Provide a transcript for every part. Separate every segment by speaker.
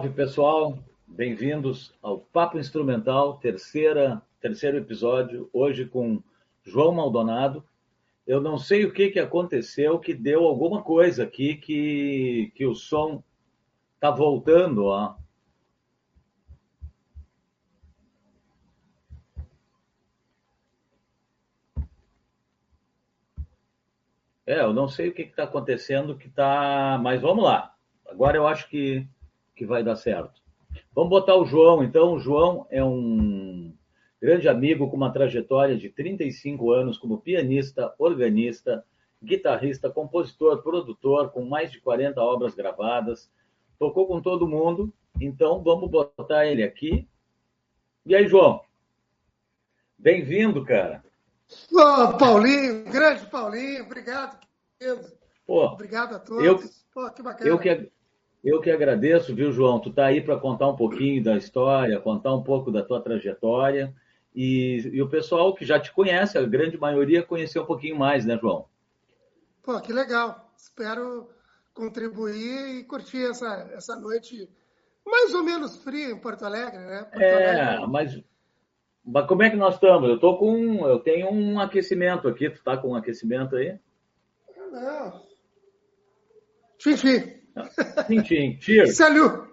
Speaker 1: Salve pessoal, bem-vindos ao Papo Instrumental, terceira, terceiro episódio, hoje com João Maldonado. Eu não sei o que, que aconteceu, que deu alguma coisa aqui que, que o som está voltando, ó. É, eu não sei o que está acontecendo, que tá, mas vamos lá. Agora eu acho que, que vai dar certo. Vamos botar o João, então. O João é um grande amigo com uma trajetória de 35 anos como pianista, organista, guitarrista, compositor, produtor, com mais de 40 obras gravadas. Tocou com todo mundo, então vamos botar ele aqui. E aí, João? Bem-vindo, cara.
Speaker 2: Oh, Paulinho, grande Paulinho, obrigado.
Speaker 1: Pô,
Speaker 2: obrigado a todos.
Speaker 1: Eu,
Speaker 2: Pô, que bacana.
Speaker 1: Eu que, eu que agradeço, viu, João? Tu está aí para contar um pouquinho da história, contar um pouco da tua trajetória. E, e, o pessoal que já te conhece, a grande maioria, conheceu um pouquinho mais, né, João?
Speaker 2: Pô, que legal. Espero contribuir e curtir essa, essa noite mais ou menos fria em Porto Alegre, né? Porto
Speaker 1: é,
Speaker 2: Alegre.
Speaker 1: Mas, mas como é que nós estamos? Eu tô com, eu tenho um aquecimento aqui. Tu tá com um aquecimento aí?
Speaker 2: Não. Tchim,
Speaker 1: Tchim. Cheers.
Speaker 2: Salut.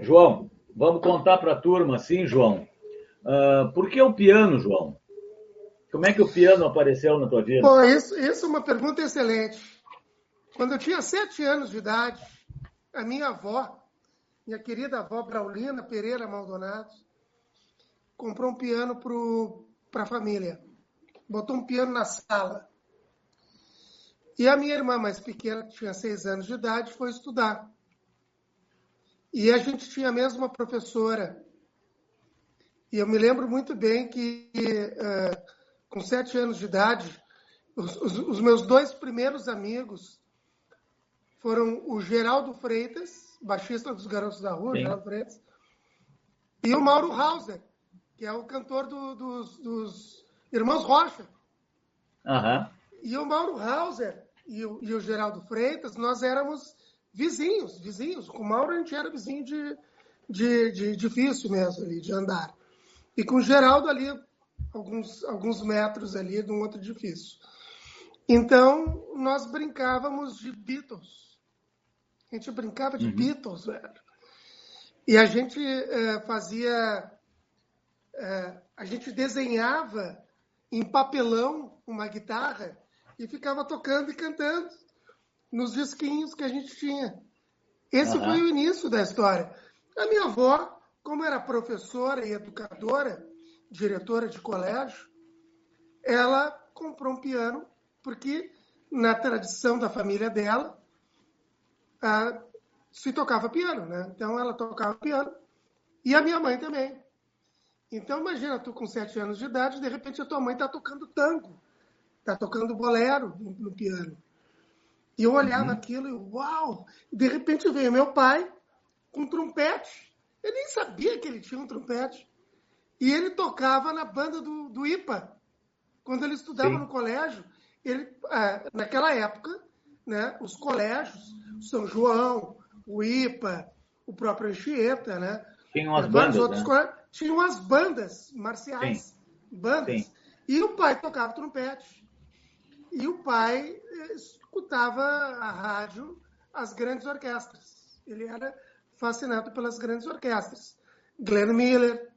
Speaker 1: João, vamos contar para a turma, assim, João. Uh, por que o piano, João? Como é que o piano apareceu na tua vida?
Speaker 2: Pô, isso, isso é uma pergunta excelente. Quando eu tinha sete anos de idade, a minha avó, minha querida avó Braulina Pereira Maldonado, comprou um piano para a família. Botou um piano na sala. E a minha irmã mais pequena, que tinha seis anos de idade, foi estudar. E a gente tinha mesmo uma professora. E eu me lembro muito bem que, uh, com sete anos de idade, os, os, os, meus dois primeiros amigos foram o Geraldo Freitas, baixista dos Garotos da Rua, Geraldo Freitas, e o Mauro Hauser, que é o cantor do, dos, dos, Irmãos Rocha.
Speaker 1: Uhum.
Speaker 2: E o Mauro Hauser e o, e o Geraldo Freitas, nós éramos vizinhos, vizinhos. Com o Mauro a gente era vizinho de, de, de difícil mesmo ali, de andar. E com o Geraldo ali, alguns, alguns metros ali de um outro edifício. Então, nós brincávamos de Beatles. A gente brincava de uhum. Beatles, velho. E a gente é, fazia. É, a gente desenhava em papelão uma guitarra e ficava tocando e cantando nos disquinhos que a gente tinha. Esse uhum. foi o início da história. A minha avó, como era professora e educadora, diretora de colégio, ela comprou um piano porque na tradição da família dela ah, se tocava piano, né? Então ela tocava piano e a minha mãe também. Então imagina tu com sete anos de idade, de repente a tua mãe está tocando tango está tocando bolero no, no, piano. E eu olhava uhum. aquilo e, uau! De repente veio meu pai com trompete. Eu nem sabia que ele tinha um trompete. E ele tocava na banda do, do IPA. Quando ele estudava Sim. no colégio, ele, ah, naquela época, né, os colégios, São João, o IPA, o próprio Anchieta, né?
Speaker 1: Tinham as bandas,
Speaker 2: outros
Speaker 1: né?
Speaker 2: tinham as bandas marciais. Sim. Bandas. Sim. E o pai tocava trompete. E o pai eh, escutava a rádio, as grandes orquestras. Ele era fascinado pelas grandes orquestras. Glenn Miller,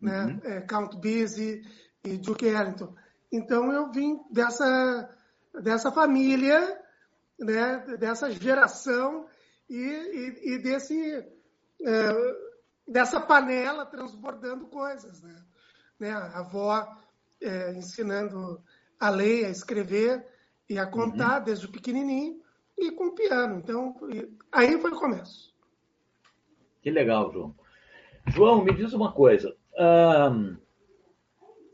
Speaker 2: né, uhum. é, Count Basie e Duke Ellington. Então eu vim dessa, dessa família, né, dessa geração e, e, e desse, é, dessa panela transbordando coisas. Né? né a avó é, ensinando a ler, a escrever e a contar uhum. desde o pequenininho e com o piano. Então, aí foi o começo.
Speaker 1: Que legal, João. João, me diz uma coisa.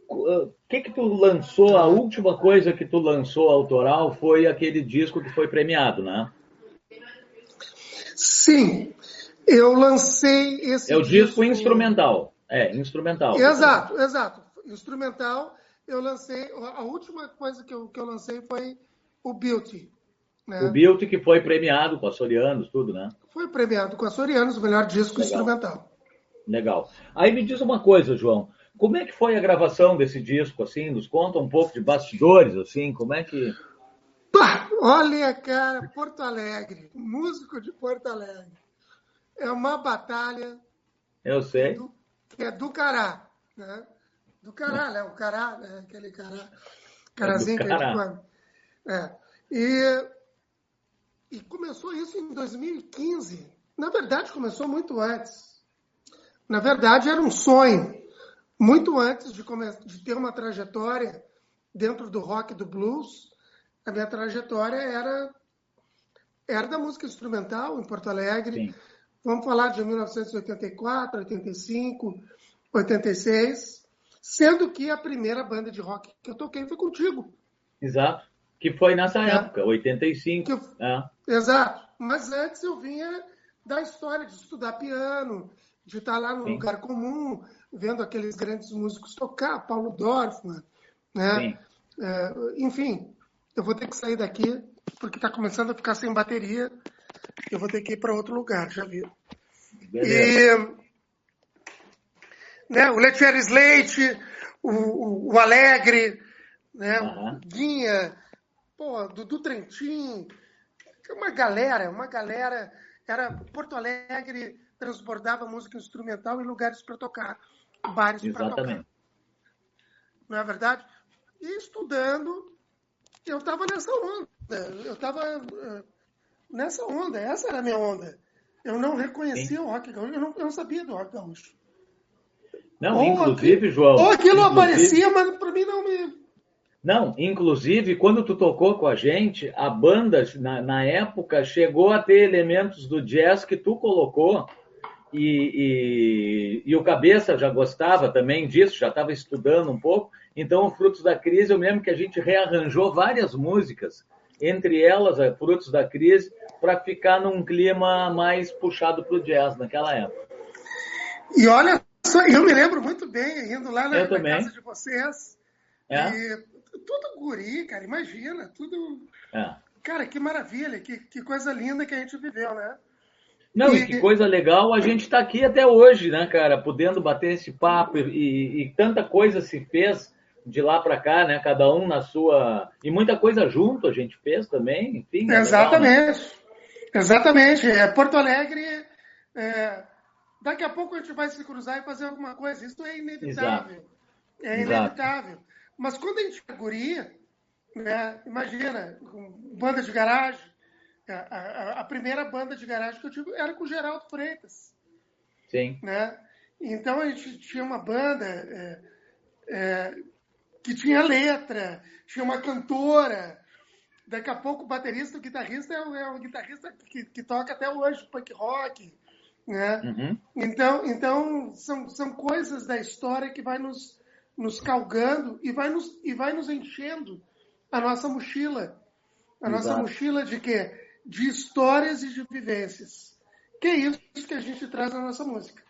Speaker 1: O uh, que que tu lançou? A última coisa que tu lançou autoral foi aquele disco que foi premiado, né?
Speaker 2: Sim, eu lancei esse.
Speaker 1: É o disco, disco instrumental. É, instrumental.
Speaker 2: Exato, exato. Instrumental eu lancei, a última coisa que eu, que eu lancei foi o Beauty,
Speaker 1: Né? O Bilt que foi premiado com a Sorianos, tudo, né?
Speaker 2: Foi premiado com a Sorianos, o melhor disco Legal. instrumental.
Speaker 1: Legal. Aí me diz uma coisa, João. Como é que foi a gravação desse disco, assim? Nos conta um pouco de bastidores, assim, como é que...
Speaker 2: Pá, olha, cara, Porto Alegre, músico de Porto Alegre. É uma batalha...
Speaker 1: Eu sei.
Speaker 2: Do, é do cará, né? Do cará, né? O cará, né? Aquele cará. Carazinho é que a gente... É. E, e começou isso em 2015. Na verdade, começou muito antes. Na verdade, era um sonho muito antes de, de ter uma trajetória dentro do rock e do blues, a minha trajetória era, era da música instrumental em Porto Alegre. Sim. Vamos falar de 1984, 85, 86, sendo que a primeira banda de rock que eu toquei foi contigo.
Speaker 1: Exato. Que foi nessa é. época, 85. Eu... É.
Speaker 2: Exato. Mas antes eu vinha da história de estudar piano, de estar lá no Sim. lugar comum, vendo aqueles grandes músicos tocar, Paulo Dorfman, né? É, enfim, eu vou ter que sair daqui porque está começando a ficar sem bateria. Eu vou ter que ir para outro lugar, já viu? E né, o Letieri Slate, o, o, o, Alegre, né, uhum. Guinha, pô, Dudu Trentin, uma galera, uma galera. Era Porto Alegre transbordava música instrumental em lugares para tocar, bares para tocar. Não é verdade? E estudando, eu estava nessa onda. Eu estava uh, nessa onda. Essa era a minha onda. Eu não reconhecia Sim. o rock gaúcho. Eu não, eu não sabia do rock gaúcho.
Speaker 1: Não, ou inclusive, João.
Speaker 2: Ou aquilo inclusive... aparecia, mas para mim não me
Speaker 1: não, inclusive, quando tu tocou com a gente, a banda, na, na, época, chegou a ter elementos do jazz que tu colocou e, e, e, o Cabeça já gostava também disso, já estava estudando um pouco. Então, o Frutos da Crise, eu lembro que a gente rearranjou várias músicas, entre elas, Frutos da Crise, para ficar num clima mais puxado para o jazz naquela época.
Speaker 2: E olha eu me lembro muito bem, indo lá na, na casa de vocês. É? E tudo guri, cara, imagina, tudo. É. Cara, que maravilha, que, que coisa linda que a gente viveu, né?
Speaker 1: Não, e, que coisa legal a gente está aqui até hoje, né, cara? Podendo bater esse papo e, e tanta coisa se fez de lá para cá, né? Cada um na sua. E muita coisa junto a gente fez também, enfim.
Speaker 2: É Exatamente. Legal, né? Exatamente. É, Porto Alegre. É... Daqui a pouco a gente vai se cruzar e fazer alguma coisa. Isso é inevitável. Exato. É inevitável. Exato. Mas quando a gente é guria, né, imagina, banda de garagem, a, a, a, primeira banda de garagem que eu tive era com o Geraldo Freitas.
Speaker 1: Sim.
Speaker 2: Né? Então a gente tinha uma banda é, é, que tinha letra, tinha uma cantora. Daqui a pouco o baterista, o guitarrista é, é um guitarrista que, que, toca até hoje punk rock. Né? Uhum. Então, então são, são coisas da história que vai nos, nos calgando e vai nos, e vai nos enchendo a nossa mochila. A Exato. nossa mochila de quê? de histórias e de vivências. Que é isso que a gente traz na nossa música.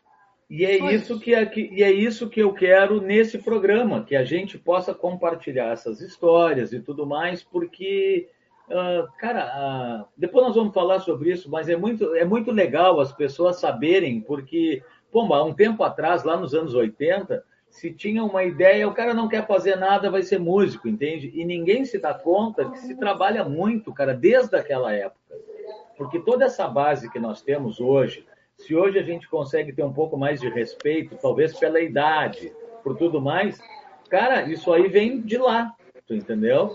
Speaker 1: E é, isso que, e é isso que eu quero nesse programa, que a gente possa compartilhar essas histórias e tudo mais, porque, uh, cara, uh, depois nós vamos falar sobre isso, mas é muito, é muito legal as pessoas saberem, porque, pô, há um tempo atrás, lá nos anos 80, se tinha uma ideia, o cara não quer fazer nada, vai ser músico, entende? E ninguém se dá conta que se trabalha muito, cara, desde aquela época. Porque toda essa base que nós temos hoje, se hoje a gente consegue ter um pouco mais de respeito, talvez pela idade, por tudo mais, cara, isso aí vem de lá, tu entendeu?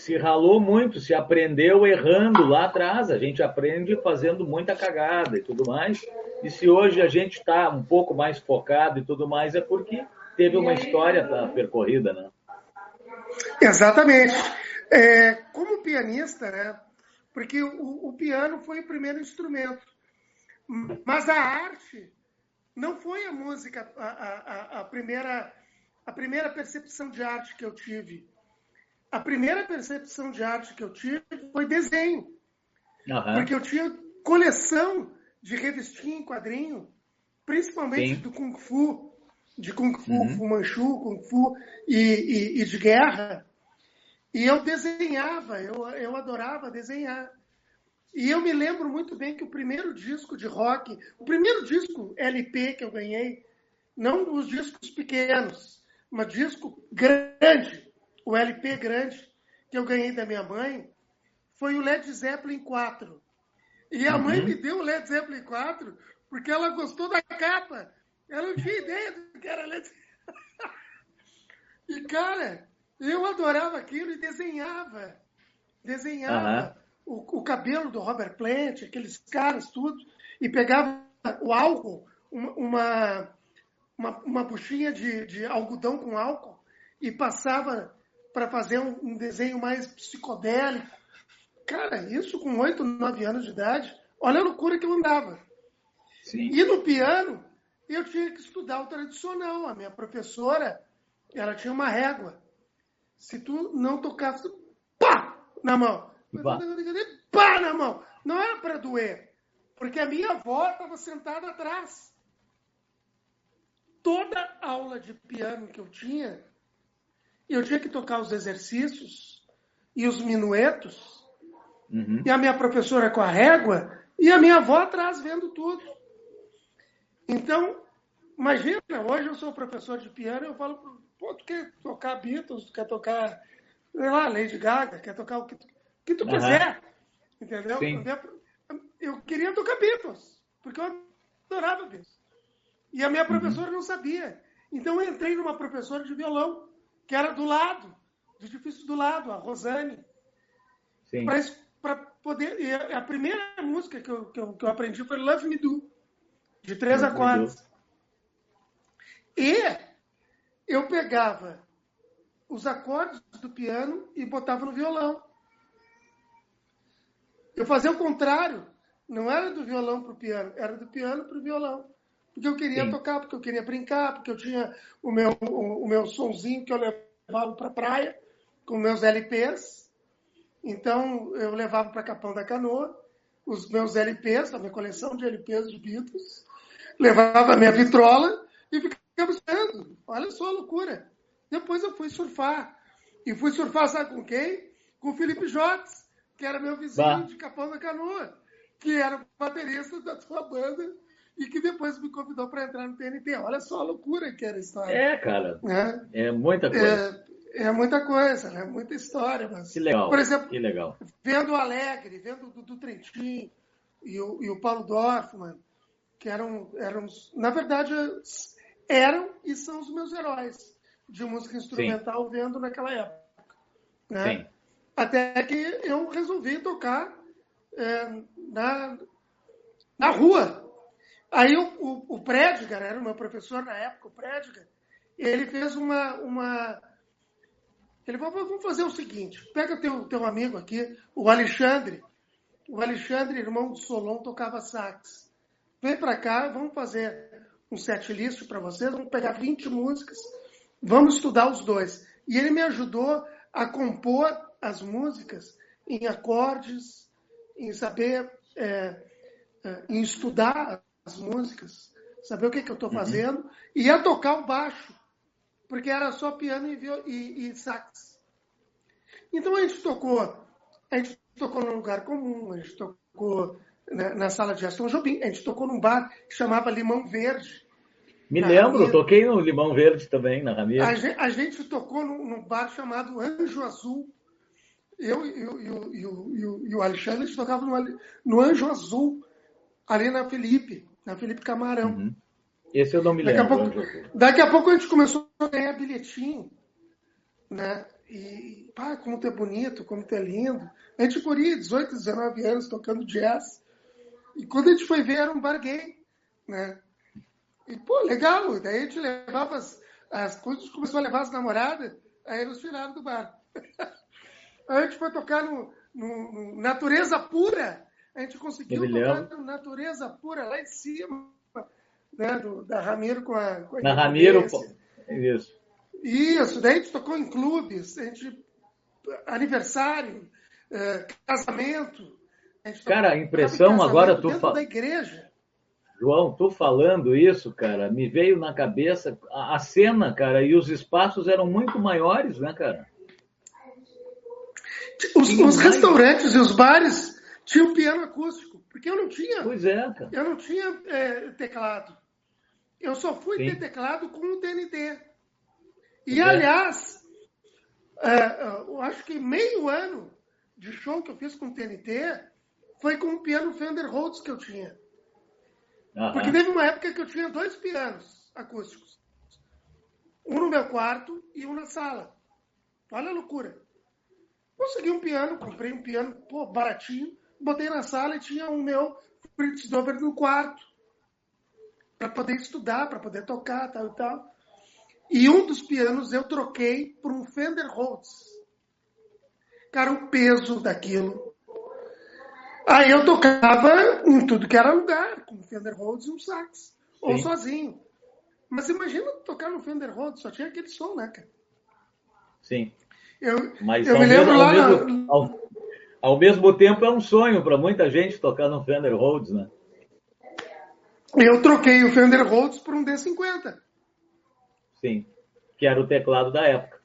Speaker 1: Se ralou muito, se aprendeu errando lá atrás, a gente aprende fazendo muita cagada e tudo mais. E se hoje a gente está um pouco mais focado e tudo mais, é porque teve uma história percorrida, né?
Speaker 2: Exatamente. É, como pianista, né? Porque o, o, piano foi o primeiro instrumento, mas a arte não foi a música a, a, a, primeira a primeira percepção de arte que eu tive. A primeira percepção de arte que eu tive foi desenho, uhum. porque eu tinha coleção de revistinha em quadrinho, principalmente Sim. do kung fu de Kung Fu, uhum. Fu Manchu, Kung Fu e, e, e, de guerra. E eu desenhava, eu, eu adorava desenhar. E eu me lembro muito bem que o primeiro disco de rock, o primeiro disco LP que eu ganhei, não os discos pequenos, mas disco grande, o LP grande, que eu ganhei da minha mãe, foi o Led Zeppelin 4. E a mãe uhum. me deu o Led Zeppelin 4 porque ela gostou da capa. Ela não tinha ideia do que era Led Zeppelin. E, cara, eu adorava aquilo e desenhava. Desenhava uhum. o, o, cabelo do Robert Plant, aqueles caras, tudo. E pegava o álcool, uma, uma, uma buchinha de, de algodão com álcool e passava para fazer um, um, desenho mais psicodélico. Cara, isso com 8, 9 anos de idade, olha a loucura que eu andava. Sim. E no piano, eu tinha que estudar o tradicional. A minha professora, ela tinha uma régua. Se tu não tocasse, pá, na mão. Pá, pá na mão. Não era para doer. Porque a minha avó estava sentada atrás. Toda aula de piano que eu tinha, eu tinha que tocar os exercícios e os minuetos. Uhum. E a minha professora com a régua e a minha avó atrás vendo tudo. Então, imagina, hoje eu sou professor de piano eu falo, pô, tu quer tocar Beatles, tu quer tocar, sei lá, Lady Gaga, quer tocar o que tu, o que tu uhum. quiser. Entendeu? Sim. Eu queria tocar Beatles, porque eu adorava Beatles. E a minha uhum. professora uhum. não sabia. Então eu entrei numa professora de violão, que era do lado, do edifício do lado, a Rosane. Para poder. E a primeira música que eu, que eu, que eu aprendi foi Love Me Do de três acordes. E eu pegava os acordes do piano e botava no violão. Eu fazia o contrário. Não era do violão para o piano, era do piano para o violão. Porque eu queria Sim. tocar, porque eu queria brincar, porque eu tinha o meu, o, o meu sonzinho que eu levava para a praia, com meus LPs. Então, eu levava para Capão da Canoa os meus LPs, a minha coleção de LPs de Beatles levava a minha vitrola e ficava esperando. Olha só a loucura. Depois eu fui surfar. E fui surfar, sabe com quem? Com o Felipe Jotes, que era meu vizinho bah. de Capão da Canoa, que era o baterista da sua banda e que depois me convidou para entrar no TNT. Olha só a loucura que era a história.
Speaker 1: É, cara. É, é muita coisa.
Speaker 2: É, é, muita coisa, é muita história. Mas,
Speaker 1: que legal.
Speaker 2: Por exemplo,
Speaker 1: que legal.
Speaker 2: vendo o Alegre, vendo o Dudu Trentin e o, e o Paulo Dorfman, que eram, eram, na verdade, eram e são os meus heróis de música instrumental Sim. vendo naquela época. Né? Sim. Até que eu resolvi tocar é, na, na rua. Aí o, o, o Prédigar, era o meu professor na época, o Prédigar, ele fez uma. uma ele falou: vamos fazer o seguinte: pega teu, teu amigo aqui, o Alexandre. O Alexandre, irmão do Solon, tocava sax vem para cá, vamos fazer um set list para vocês, vamos pegar 20 músicas, vamos estudar os dois. E ele me ajudou a compor as músicas em acordes, em saber, é, é, em estudar as músicas, saber o que, que eu estou uhum. fazendo, uhum. e a tocar o baixo, porque era só piano e, e, e sax. Então a gente tocou, a gente tocou num lugar comum, a gente tocou na, na sala de Aston Jobim. A gente tocou num bar que chamava Limão Verde.
Speaker 1: Me lembro, Ramiro. toquei no Limão Verde também, na Ramiro.
Speaker 2: A gente, a gente tocou num, num, bar chamado Anjo Azul. E, eu, e o Alexandre, a gente tocava no, no, Anjo Azul, ali na Felipe, na Felipe Camarão. Uhum.
Speaker 1: Esse eu não me lembro.
Speaker 2: Daqui a, pouco, daqui a pouco a gente começou a ganhar bilhetinho, né? E, pá, como tu é bonito, como tu é lindo. A gente corria 18, 19 anos tocando jazz. E quando a gente foi ver, era um bar gay, né? E, pô, legal. Daí a gente levava as, as coisas, começou a levar as namoradas, aí eles tiraram do bar. aí a gente foi tocar no, no, no Natureza Pura. A gente conseguiu tocar Natureza Pura, lá em cima, né? Do, da Ramiro com a. Com a
Speaker 1: Na Ramiro, pô. Isso.
Speaker 2: Isso, daí a gente tocou em clubes, a gente, aniversário, eh, casamento.
Speaker 1: Cara, a impressão agora tu
Speaker 2: fala. da igreja.
Speaker 1: João, tu falando isso, cara, me veio na cabeça a, a, cena, cara, e os espaços eram muito maiores, né, cara?
Speaker 2: os, os restaurantes e os bares tinham piano acústico, porque eu não tinha.
Speaker 1: Pois é, cara.
Speaker 2: Eu não tinha é, teclado. Eu só fui
Speaker 1: Sim.
Speaker 2: ter teclado com o TNT. E,
Speaker 1: É.
Speaker 2: aliás, é, eu acho que meio ano de show que eu fiz com o TNT foi com o piano Fender Rhodes que eu tinha. Porque teve uma época que eu tinha dois pianos acústicos. Um no meu quarto e um na sala. Olha a loucura. Consegui um piano, comprei um piano, pô, baratinho, botei na sala e tinha o meu Fritz Dober no quarto. Para poder estudar, para poder tocar, tal e tal. E um dos pianos eu troquei por um Fender Rhodes. Cara, o peso daquilo. Aí eu tocava em tudo que era lugar, com Fender Rhodes e um sax. Ou
Speaker 1: Sim.
Speaker 2: sozinho. Mas imagina tocar no Fender Rhodes, só tinha aquele som, né, cara?
Speaker 1: Sim.
Speaker 2: Eu,
Speaker 1: Mas
Speaker 2: eu me lembro
Speaker 1: mesmo,
Speaker 2: lá
Speaker 1: ao,
Speaker 2: na-
Speaker 1: mesmo, ao, ao mesmo tempo é um sonho para muita gente tocar no Fender Rhodes, né?
Speaker 2: Eu troquei o Fender Rhodes por um D50,
Speaker 1: Sim. Que era o teclado da época.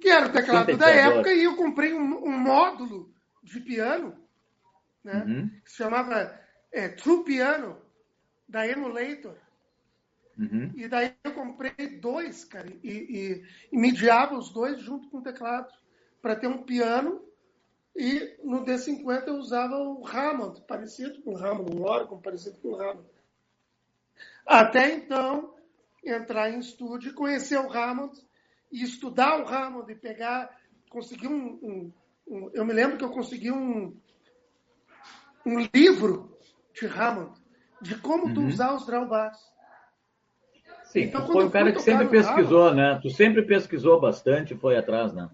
Speaker 2: que era o teclado da época, e eu comprei um, um módulo de piano, né?
Speaker 1: Uhum.
Speaker 2: Que se chamava é, True Piano, da Emulator.
Speaker 1: Uhum.
Speaker 2: E daí eu comprei dois, cara, e, e, e mediava os dois junto com o teclado, para ter um piano. E no D50 eu usava o Hammond, parecido com o Hammond, um órgão parecido com o Hammond. Até então, entrar em estúdio, conhecer o Hammond e estudar o Hammond e pegar, conseguir um, um- um- eu me lembro que eu consegui um, um livro de Hammond, de como tu
Speaker 1: Uhum.
Speaker 2: usar os drawbars.
Speaker 1: Sim,
Speaker 2: Então,
Speaker 1: tu foi um cara que sempre pesquisou, né? Tu sempre pesquisou bastante e foi atrás, né?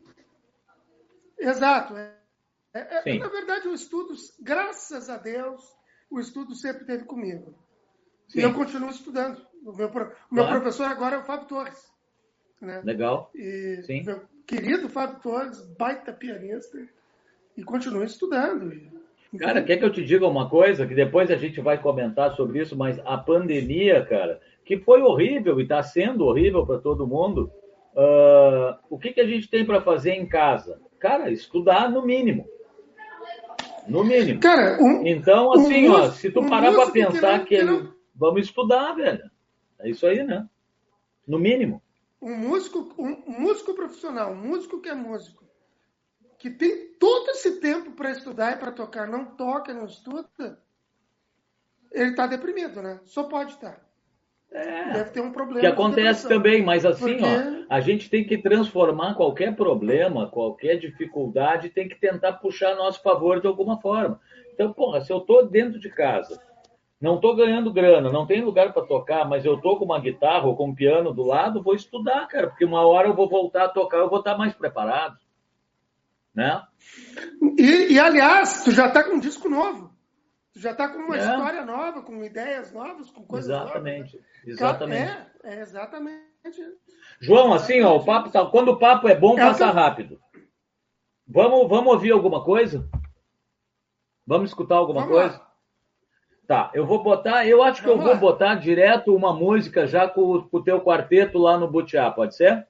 Speaker 2: Exato. É, é- é- na verdade, o estudo, graças a Deus, o estudo sempre teve comigo.
Speaker 1: Sim.
Speaker 2: E eu continuo estudando. O meu, o meu
Speaker 1: Claro.
Speaker 2: professor agora é o Fábio Torres. Né?
Speaker 1: Legal.
Speaker 2: E
Speaker 1: Sim.
Speaker 2: meu querido Fábio Torres, baita pianista, e continuo estudando.
Speaker 1: Cara, quer que eu te diga uma coisa? Que depois a gente vai comentar sobre isso, mas a pandemia, cara, que foi horrível e está sendo horrível para todo mundo. ah, o que, que a gente tem para fazer em casa? Cara, estudar no mínimo. No mínimo.
Speaker 2: Cara, um,
Speaker 1: Então,
Speaker 2: um
Speaker 1: assim, ó,
Speaker 2: músico-
Speaker 1: se tu
Speaker 2: um
Speaker 1: parar
Speaker 2: que
Speaker 1: pensar que, ele-
Speaker 2: não-
Speaker 1: vamos estudar, velho. É isso aí, né? No mínimo.
Speaker 2: um músico, um, um músico profissional, um músico que é músico, que tem todo esse tempo para estudar e para tocar, não toca, não estuda, ele está deprimido, né? Só pode estar.
Speaker 1: É.
Speaker 2: Deve ter um problema.
Speaker 1: que acontece também, mas assim,
Speaker 2: Porque-
Speaker 1: ó, a gente tem que transformar qualquer problema, qualquer dificuldade, tem que tentar puxar a nosso favor de alguma forma. Então, porra, se eu tô dentro de casa, não tô ganhando grana, não tem lugar para tocar, mas eu tô com uma guitarra ou com um piano do lado, vou estudar, cara, porque uma hora eu vou voltar a tocar, eu vou estar mais preparado, né?
Speaker 2: E, e, aliás, tu já está com um disco novo. Tu já está com uma
Speaker 1: É.
Speaker 2: história nova, com ideias novas, com coisas
Speaker 1: Exatamente,
Speaker 2: novas.
Speaker 1: exatamente.
Speaker 2: É, é exatamente.
Speaker 1: João, assim, ó, o papo tá, quando o papo é bom,
Speaker 2: É
Speaker 1: passa rápido. Vamos, vamos ouvir alguma coisa? Vamos escutar alguma
Speaker 2: Vamos lá.
Speaker 1: coisa? Tá, eu vou botar, eu acho que eu
Speaker 2: Vamos
Speaker 1: vou
Speaker 2: lá.
Speaker 1: botar direto uma música já com, o- com o teu quarteto lá no Butiá, pode ser?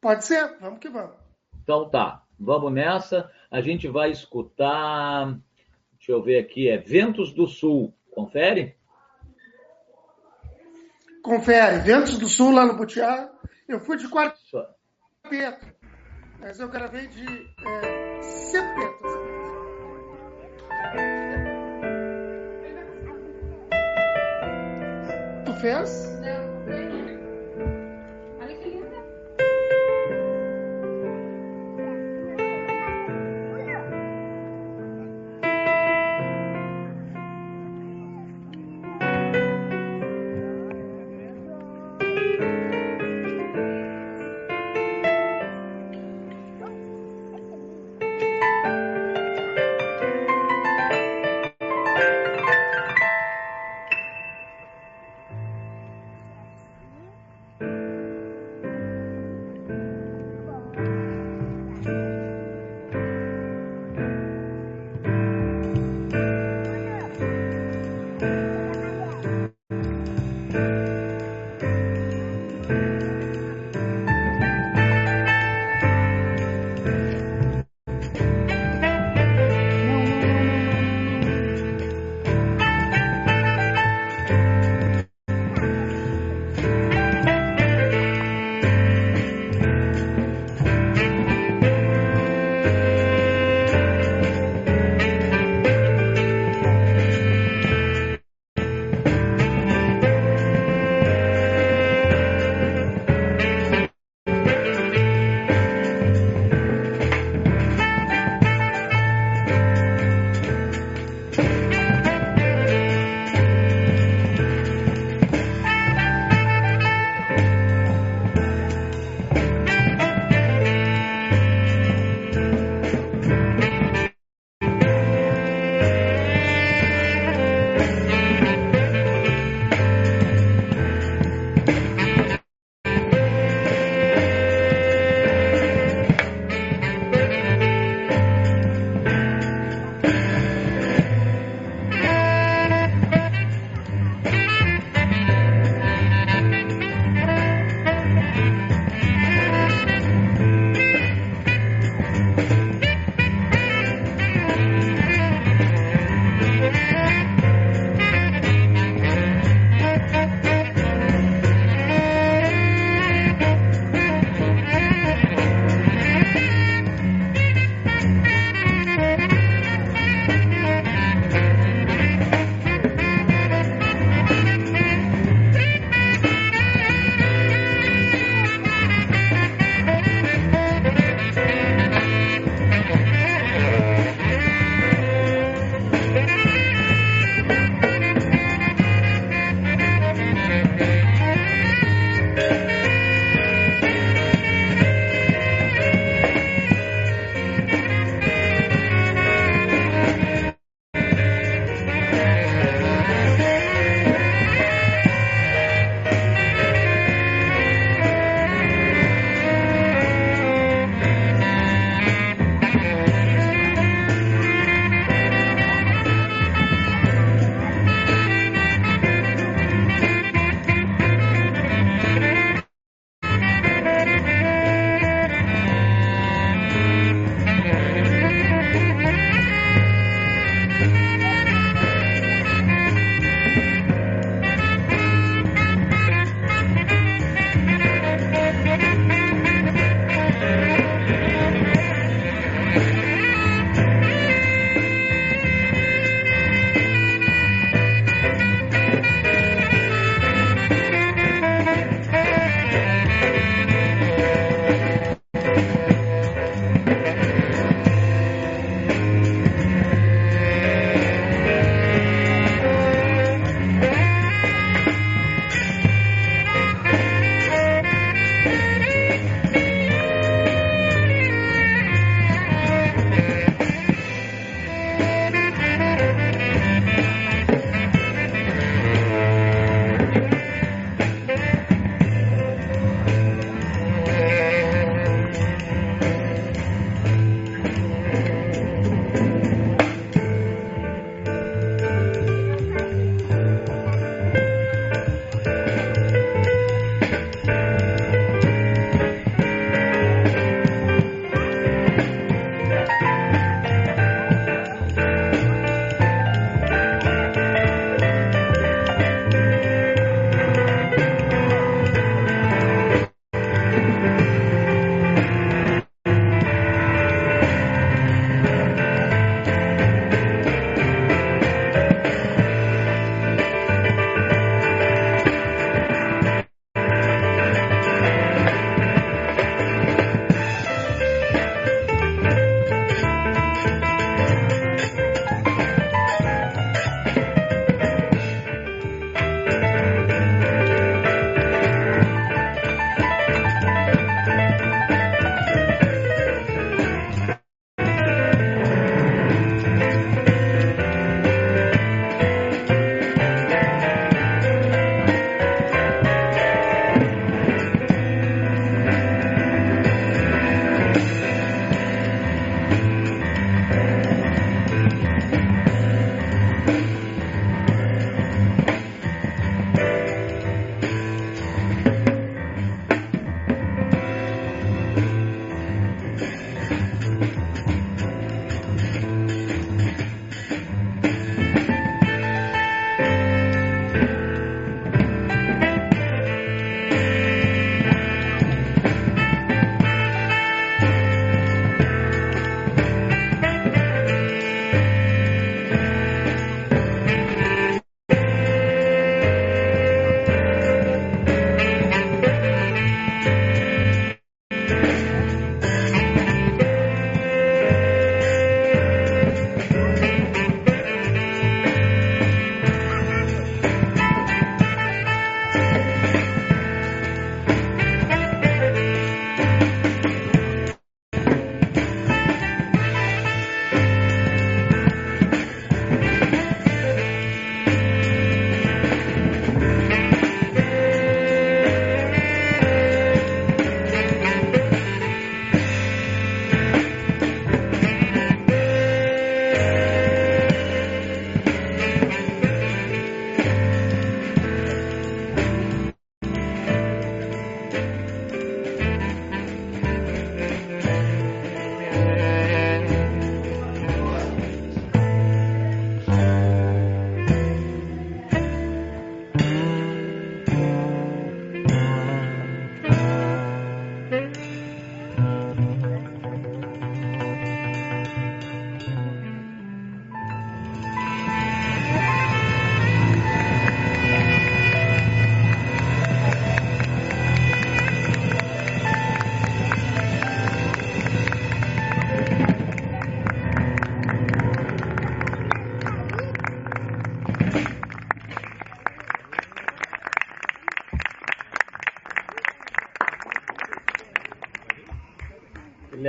Speaker 2: Pode ser? Vamos que vamos.
Speaker 1: Então tá, vamos nessa. A gente vai escutar, deixa eu ver aqui, é Ventos do Sul. Confere?
Speaker 2: Confere. Ventos do Sul, lá no Butiá. Eu fui de quarteto, mas eu gravei de é, sepeto. Tu fez?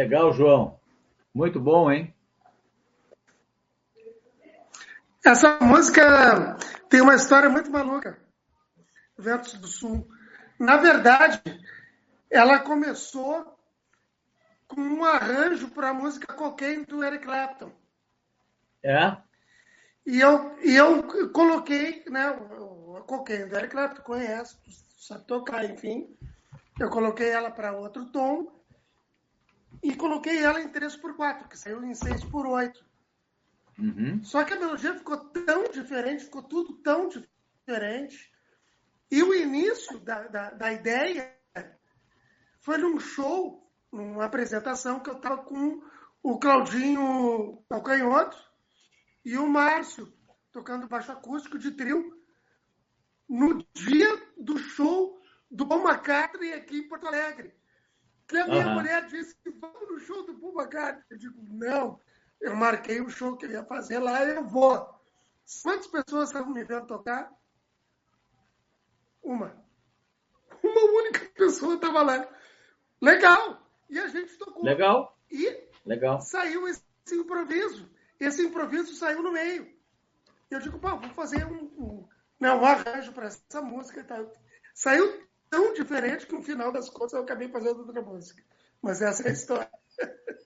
Speaker 1: Legal, João. Muito bom, hein?
Speaker 2: Essa música tem uma história muito maluca. Ventos do Sul. Na verdade, ela começou com um arranjo para a música Cocaine do Eric Clapton.
Speaker 1: É?
Speaker 2: E eu, e eu coloquei, né, a Cocaine do Eric Clapton, conhece, sabe tocar, enfim. Eu coloquei ela para outro tom e coloquei ela em 3 por 4 que saiu em 6 por 8
Speaker 1: uhum.
Speaker 2: Só que a melodia ficou tão diferente, ficou tudo tão diferente. E o início da, da, da ideia foi num show, numa apresentação que eu estava com o Claudinho Calcanhoto e o Márcio tocando baixo acústico de trio. No dia do show, do Paul McCartney aqui em Porto Alegre. Que a minha
Speaker 1: Aham.
Speaker 2: mulher disse que vamos no show do McCartney. Eu digo, não, eu marquei o show que eu ia fazer lá e eu vou. Quantas pessoas estavam me vendo tocar? Uma. Uma única pessoa estava lá. Legal! E a gente tocou.
Speaker 1: Legal,
Speaker 2: E
Speaker 1: legal.
Speaker 2: saiu esse improviso. Esse improviso saiu no meio. Eu digo, pô, vou fazer um, um, não, um arranjo para essa música e tal. Saiu tão diferente que no final das contas eu acabei fazendo outra música. Mas essa é a história.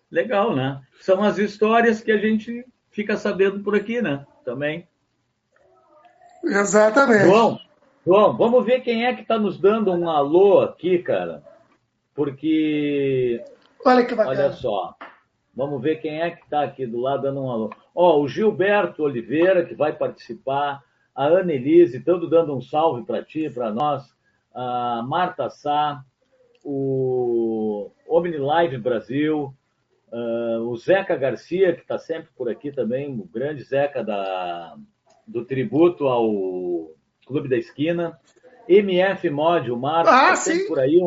Speaker 1: Legal, né? São as histórias que a gente fica sabendo por aqui, né? Também.
Speaker 2: Exatamente.
Speaker 1: João, João, vamos ver quem é que está nos dando um alô aqui, cara. Porque,
Speaker 2: Olha que bacana.
Speaker 1: olha só, vamos ver quem é que está aqui do lado dando um alô. Ó, o Gilberto Oliveira, que vai participar, a Ana Elise, todo dando um salve para ti, para nós, a Marta Sá, o OmniLive Brasil, ah, o Zeca Garcia, que está sempre por aqui também, o grande Zeca da, do tributo ao Clube da Esquina. MF Mod, o Marcos,
Speaker 2: Ah,
Speaker 1: tá sempre
Speaker 2: sim.
Speaker 1: por aí.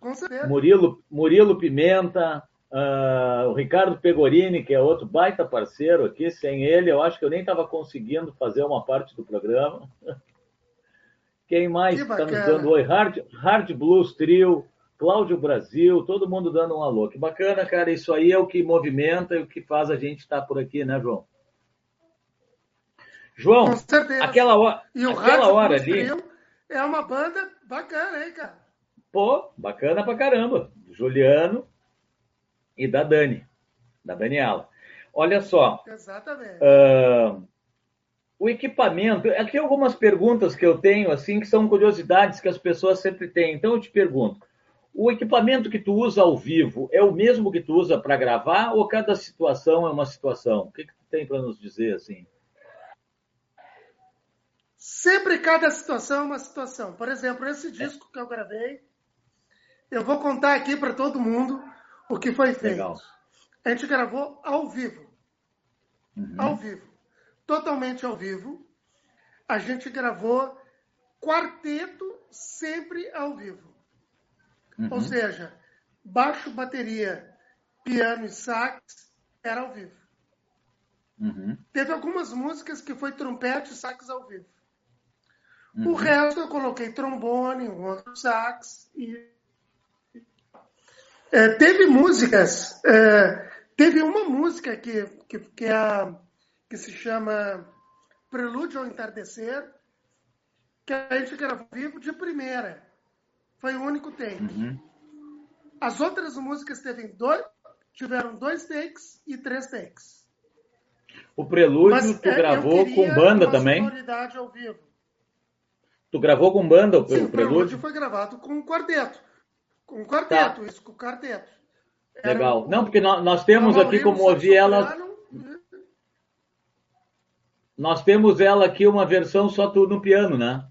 Speaker 2: Com certeza.
Speaker 1: Murilo, Murilo Pimenta, ah, o Ricardo Pegorini, que é outro baita parceiro aqui. Sem ele, eu acho que eu nem estava conseguindo fazer uma parte do programa. Quem mais está nos dando oi? Hard, Hard Blues Trio, Cláudio Brasil, todo mundo dando um alô. Que bacana, cara. Isso aí é o que movimenta e o que faz a gente estar por aqui, né, João? João,
Speaker 2: Com certeza.
Speaker 1: aquela hora,
Speaker 2: E o
Speaker 1: aquela
Speaker 2: Rádio
Speaker 1: hora
Speaker 2: Blues
Speaker 1: ali.
Speaker 2: Trio é uma banda bacana, hein, cara?
Speaker 1: Pô, bacana pra caramba. Juliano e da Dani, da Daniela. Olha só,
Speaker 2: Exatamente.
Speaker 1: ah, o equipamento. Aqui algumas perguntas que eu tenho, assim, que são curiosidades que as pessoas sempre têm. Então eu te pergunto: o equipamento que tu usa ao vivo é o mesmo que tu usa para gravar ou cada situação é uma situação? O que, que tu tem para nos dizer assim?
Speaker 2: Sempre cada situação é uma situação. Por exemplo, esse disco que eu gravei, eu vou contar aqui para todo mundo o que foi feito.
Speaker 1: Legal.
Speaker 2: A gente gravou ao vivo.
Speaker 1: Uhum.
Speaker 2: Ao vivo. Totalmente ao vivo. A gente gravou quarteto sempre ao vivo.
Speaker 1: Uhum.
Speaker 2: Ou seja, baixo, bateria, piano e sax era ao vivo.
Speaker 1: Uhum.
Speaker 2: Teve algumas músicas que foi trompete e sax ao vivo.
Speaker 1: Uhum.
Speaker 2: O resto eu coloquei trombone, um outro sax e É, teve músicas, é, teve uma música que, que, que, é a- que se chama Prelúdio ao Entardecer, que a gente gravou vivo de primeira. Foi o único take.
Speaker 1: Uhum.
Speaker 2: As outras músicas teve dois, tiveram dois takes e três takes.
Speaker 1: O prelúdio
Speaker 2: Mas,
Speaker 1: tu
Speaker 2: é,
Speaker 1: gravou com banda também?
Speaker 2: ao vivo.
Speaker 1: Tu gravou com banda o,
Speaker 2: Sim,
Speaker 1: o
Speaker 2: o prelúdio
Speaker 1: prelúdio?
Speaker 2: foi gravado com um quarteto. Com um quarteto, isso, com quarteto. Era
Speaker 1: Legal. Não, porque nós, nós temos aqui como ouvir ela,
Speaker 2: Soprano,
Speaker 1: nós temos ela aqui uma versão só tu no piano, né?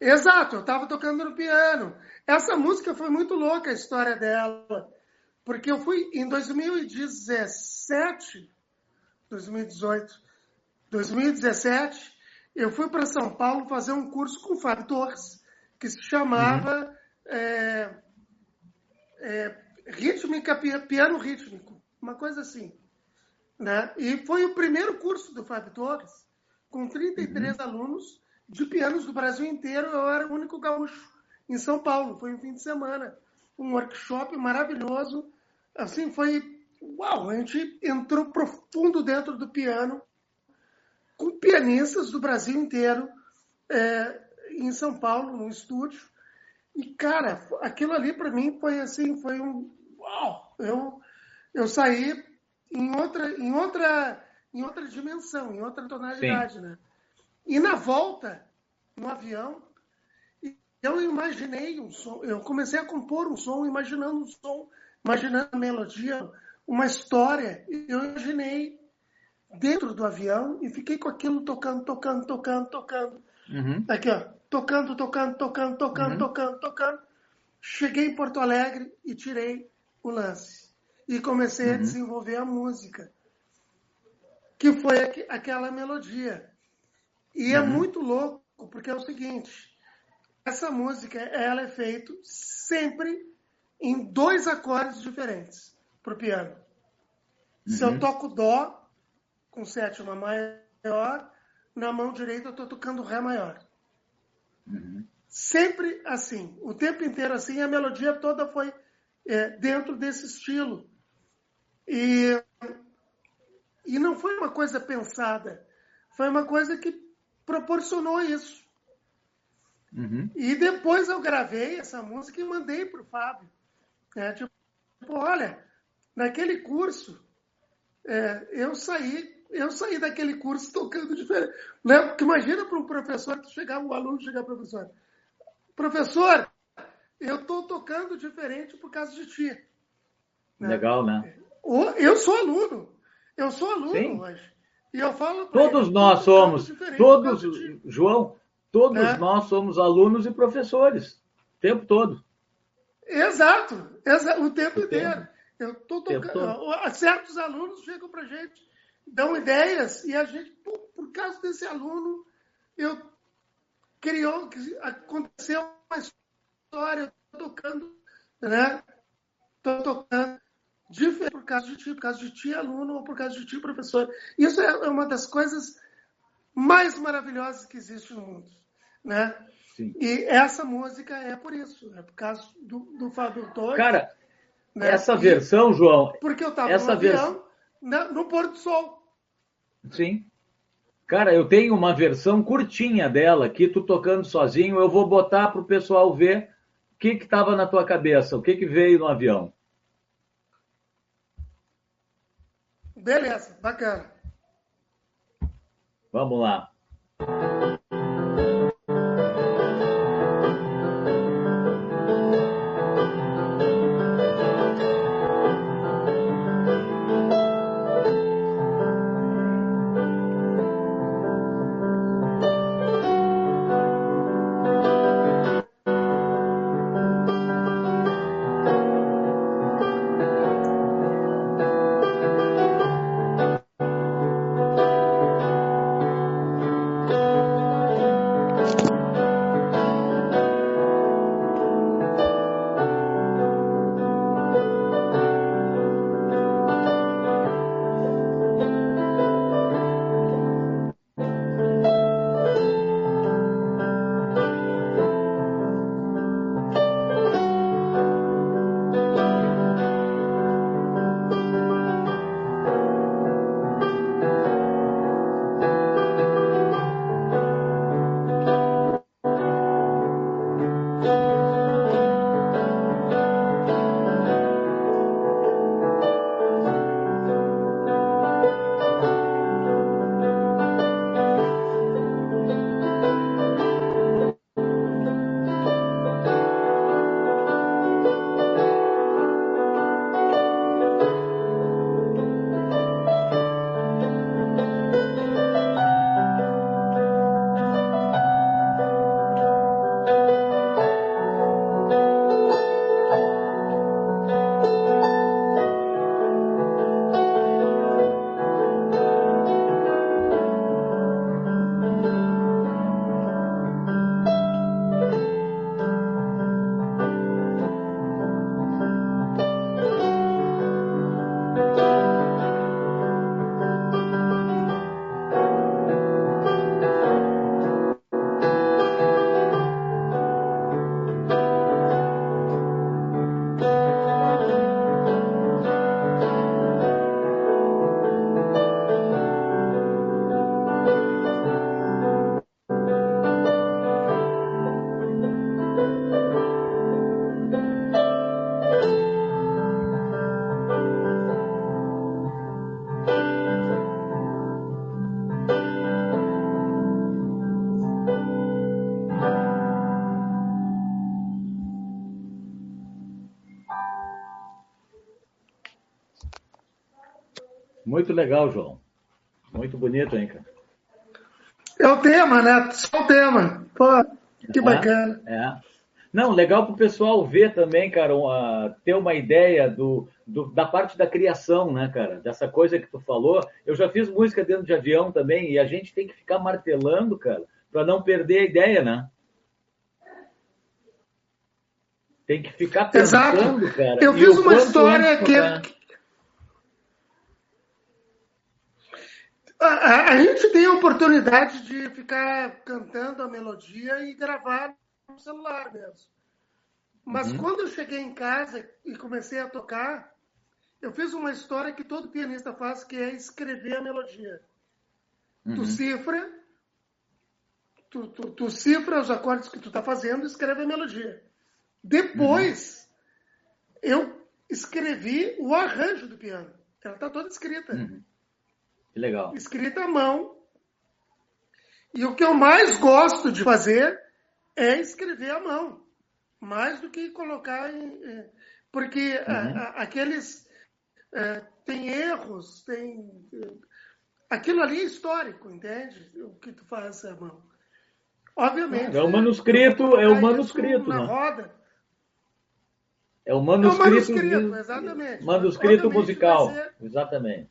Speaker 2: Exato, eu estava tocando no piano. Essa música foi muito louca a história dela, porque eu fui em 2017, 2018, 2017, eu fui para São Paulo fazer um curso com o Fábio Torres, que se chamava é, é, rítmica, pi- piano rítmico, uma coisa assim. Né? E foi o primeiro curso do Fábio Torres, com 33 alunos de pianos do Brasil inteiro. Eu era o único gaúcho em São Paulo. Foi um fim de semana, um workshop maravilhoso. Assim, foi uau! A gente entrou profundo dentro do piano, com pianistas do Brasil inteiro, é, em São Paulo, no estúdio. E, cara, aquilo ali para mim foi assim, foi um uau! Eu, eu saí em outra, em outra, em outra dimensão, em outra tonalidade, né? E na volta, no avião, eu imaginei um som, eu comecei a compor um som, imaginando um som, imaginando a melodia, uma história. Eu imaginei dentro do avião e fiquei com aquilo tocando, tocando, tocando, tocando.
Speaker 1: Uhum.
Speaker 2: Aqui, ó, tocando, tocando, tocando, tocando,
Speaker 1: Uhum.
Speaker 2: tocando, tocando. Cheguei em Porto Alegre e tirei o lance. E comecei a
Speaker 1: Uhum.
Speaker 2: desenvolver a música, que foi aqu- aquela melodia. E é
Speaker 1: Uhum.
Speaker 2: muito louco, porque é o seguinte: essa música ela é feita sempre em dois acordes diferentes para o piano. Se eu
Speaker 1: Uhum.
Speaker 2: toco Dó com sétima maior, na mão direita eu estou tocando Ré maior.
Speaker 1: Uhum.
Speaker 2: Sempre assim, o tempo inteiro assim, a melodia toda foi é, dentro desse estilo. E, e não foi uma coisa pensada, foi uma coisa que proporcionou isso.
Speaker 1: Uhum.
Speaker 2: E depois eu gravei essa música e mandei para o Fábio. É, tipo, olha, naquele curso, é, eu saí, eu saí daquele curso tocando diferente. Né? Porque imagina para um professor que chegar, um aluno chegar, professor, professor, eu estou tocando diferente por causa de ti. Né?
Speaker 1: Legal, né?
Speaker 2: O- Eu sou aluno, eu sou aluno
Speaker 1: Sim.
Speaker 2: hoje. E eu falo
Speaker 1: Todos
Speaker 2: ele,
Speaker 1: nós
Speaker 2: "Eu tô
Speaker 1: somos, todos,
Speaker 2: causa de ti."
Speaker 1: João, todos
Speaker 2: É.
Speaker 1: nós somos alunos e professores, o tempo todo.
Speaker 2: Exato, exa- o tempo
Speaker 1: O tempo.
Speaker 2: inteiro. Eu estou
Speaker 1: tempo
Speaker 2: tocando. Certos alunos chegam para a gente, dão ideias, e a gente, por, por causa desse aluno, eu criou, aconteceu uma história, eu estou tocando, né? Estou tocando diferente por causa de ti, por causa de ti, aluno, ou por causa de ti, professor. Isso é uma das coisas mais maravilhosas que existe no mundo, né?
Speaker 1: Sim.
Speaker 2: E essa música é por isso, é por causa do, do Fábio Torres.
Speaker 1: Cara,
Speaker 2: né?
Speaker 1: essa versão, João,
Speaker 2: Porque eu estava
Speaker 1: essa
Speaker 2: no avião,
Speaker 1: vers-
Speaker 2: na- no pôr do sol.
Speaker 1: sim. Cara, eu tenho uma versão curtinha dela aqui, tu tocando sozinho, eu vou botar pro pessoal ver o que que tava na tua cabeça, o que que veio no avião.
Speaker 2: Beleza, bacana.
Speaker 1: Vamos lá. Muito legal, João. Muito bonito, hein, cara?
Speaker 2: É o tema, né? Só o tema. Pô, que
Speaker 1: É,
Speaker 2: bacana.
Speaker 1: É. Não, legal para o pessoal ver também, cara, uma- ter uma ideia do, do- da parte da criação, né, cara? Dessa coisa que tu falou. Eu já fiz música dentro de avião também e a gente tem que ficar martelando, cara, para não perder a ideia, né? Tem que ficar pensando,
Speaker 2: Exato.
Speaker 1: cara.
Speaker 2: Eu fiz uma história que. A, a- a gente tem a oportunidade de ficar cantando a melodia e gravar no celular mesmo. Mas
Speaker 1: Uhum.
Speaker 2: quando eu cheguei em casa e comecei a tocar, eu fiz uma história que todo pianista faz, que é escrever a melodia. Tu
Speaker 1: Uhum.
Speaker 2: cifra, tu, tu, tu cifra os acordes que tu tá fazendo e escreve a melodia. Depois, eu escrevi o arranjo do piano. Ela tá toda escrita.
Speaker 1: Uhum. Que legal.
Speaker 2: Escrita à mão. E o que eu mais gosto de fazer é escrever à mão. Mais do que colocar em. Porque a-
Speaker 1: Uhum.
Speaker 2: a- aqueles. eh, tem erros, tem. Aquilo ali é histórico, entende? O que tu faz à mão. Obviamente.
Speaker 1: É o manuscrito, é o manuscrito,
Speaker 2: Na
Speaker 1: né?
Speaker 2: roda.
Speaker 1: É o
Speaker 2: É o
Speaker 1: manuscrito.
Speaker 2: manuscrito,
Speaker 1: de-
Speaker 2: exatamente.
Speaker 1: Manuscrito
Speaker 2: Obviamente
Speaker 1: musical.
Speaker 2: ser-
Speaker 1: Exatamente.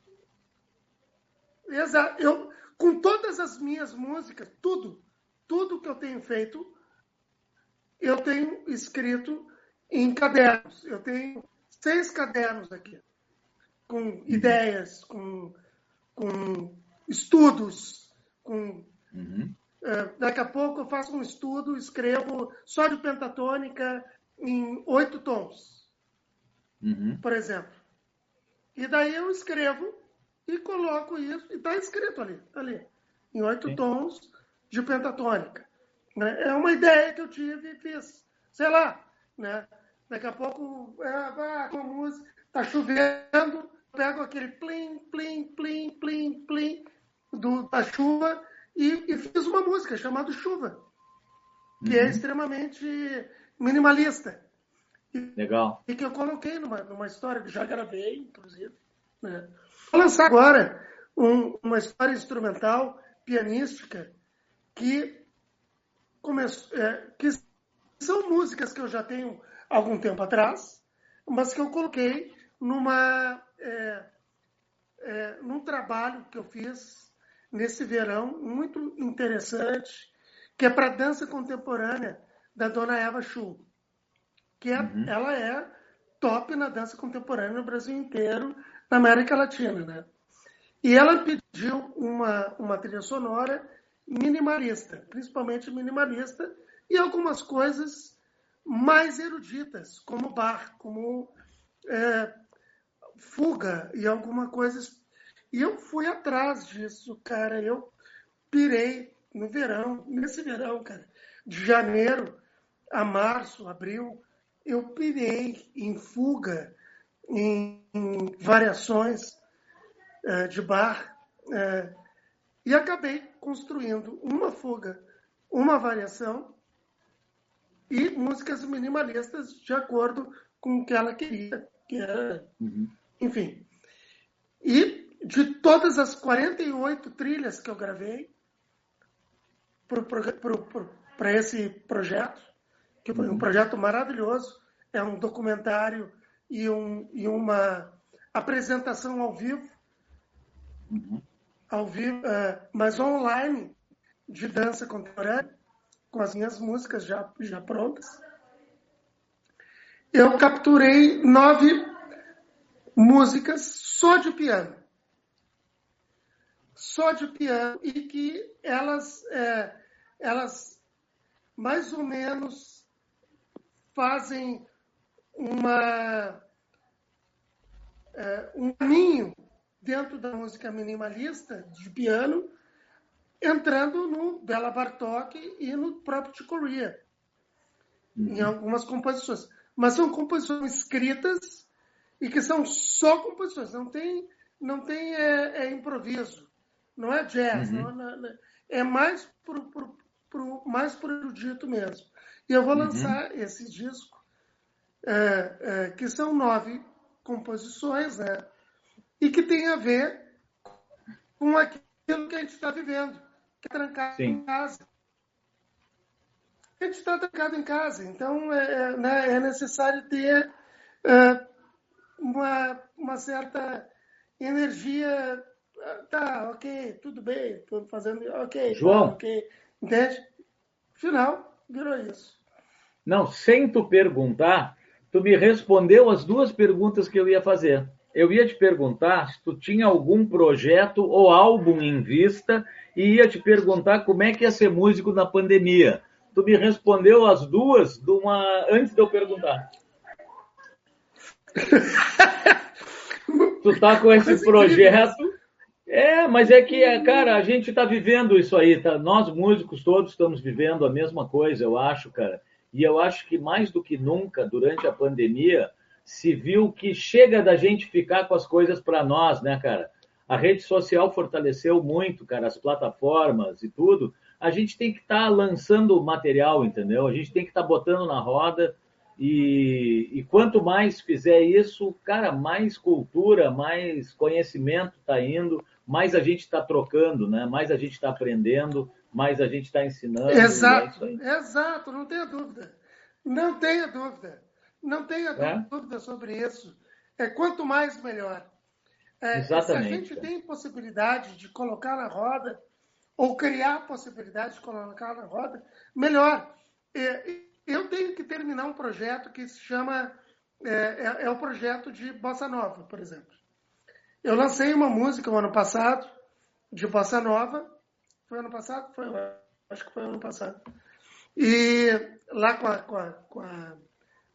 Speaker 2: Exato. Eu, com todas as minhas músicas, tudo, tudo que eu tenho feito, eu tenho escrito em cadernos. Eu tenho seis cadernos aqui, com ideias, com, com estudos, com
Speaker 1: Uhum.
Speaker 2: eh, daqui a pouco eu faço um estudo, escrevo só de pentatônica em oito tons
Speaker 1: Uhum.
Speaker 2: por exemplo. E daí eu escrevo e coloco isso, e está escrito ali, tá ali, em oito
Speaker 1: Sim.
Speaker 2: tons de pentatônica. né? É uma ideia que eu tive e fiz. Sei lá, né? Daqui a pouco, é, ah, uma música, tá chovendo, pego aquele plim, plim, plim, plim, plim do, da chuva e, e fiz uma música chamada Chuva, que é
Speaker 1: Uhum.
Speaker 2: extremamente minimalista
Speaker 1: Legal.
Speaker 2: e que eu coloquei numa, numa história que já gravei, inclusive. Né? Vou lançar agora um- uma história instrumental, pianística, que, começou, é, que são músicas que eu já tenho algum tempo atrás, mas que eu coloquei numa, é, é, num trabalho que eu fiz nesse verão, muito interessante, que é para dança contemporânea da dona Eva Schuh que é-
Speaker 1: Uhum.
Speaker 2: ela é top na dança contemporânea no Brasil inteiro, na América Latina, né? E ela pediu uma, uma trilha sonora minimalista, principalmente minimalista, e algumas coisas mais eruditas, como bar, como é, fuga e alguma coisa. E eu fui atrás disso, cara. Eu pirei no verão, nesse verão, cara, de janeiro a março, abril, eu pirei em fuga, em, em variações eh, de bar, eh, e acabei construindo uma fuga, uma variação e músicas minimalistas de acordo com o que ela queria, que era,
Speaker 1: Uhum.
Speaker 2: enfim. E de todas as 48 trilhas que eu gravei para esse projeto, que foi um projeto maravilhoso, é um documentário e, um, e uma apresentação ao vivo,
Speaker 1: Uhum.
Speaker 2: ao vivo, eh, mas online, de dança contemporânea, com as minhas músicas já, já prontas. Eu capturei nove músicas só de piano. Só de piano, e que elas, eh, elas mais ou menos fazem uma, é, um caminho dentro da música minimalista de piano, entrando no Bela Bartok e no próprio Chick Corea, em algumas composições. Mas são composições escritas e que são só composições, não tem, não tem é, é improviso, não é jazz,
Speaker 1: Uhum.
Speaker 2: não, não- é mais pro, pro, pro, mais pro erudito mesmo. E eu vou
Speaker 1: Uhum.
Speaker 2: lançar esse disco, é, é, que são nove composições, né? E que tem a ver com aquilo que a gente está vivendo, que é trancado
Speaker 1: Sim.
Speaker 2: em casa. A gente está trancado em casa, então é, é, né, é necessário ter é, uma, uma certa energia. ah, Tá, ok, tudo bem, estou fazendo, ok, tá,
Speaker 1: João.
Speaker 2: ok, entende? Final, virou isso.
Speaker 1: Não, sem tu perguntar, tu me respondeu as duas perguntas que eu ia fazer. Eu ia te perguntar se tu tinha algum projeto ou álbum em vista e ia te perguntar como é que ia ser músico na pandemia. Tu me respondeu as duas uma... antes de eu perguntar. tu tá com esse projeto. É, mas é que, cara, a gente está vivendo isso aí, tá? Nós músicos todos estamos vivendo a mesma coisa, eu acho, cara. E eu acho que mais do que nunca, durante a pandemia, se viu que chega da gente ficar com as coisas para nós, né, cara? A rede social fortaleceu muito, cara, as plataformas e tudo. A gente tem que estar tá lançando material, entendeu? A gente tem que estar tá botando na roda e, e, quanto mais fizer isso, cara, mais cultura, mais conhecimento está indo, mais a gente está trocando, né? mais a gente está aprendendo, mais a gente está ensinando.
Speaker 2: Exato, é exato, não tenha dúvida. Não tenha dúvida. Não tenha é? dúvida sobre isso. É quanto mais, melhor. É, Exatamente. Se a gente tem possibilidade de colocar na roda, ou criar possibilidade de colocar na roda, melhor. É, eu tenho que terminar um projeto que se chama. É, é, é, o projeto de Bossa Nova, por exemplo. Eu lancei uma música no ano passado, de Bossa Nova. Foi ano passado? Foi, acho que foi ano passado. E lá com a, com a, com a,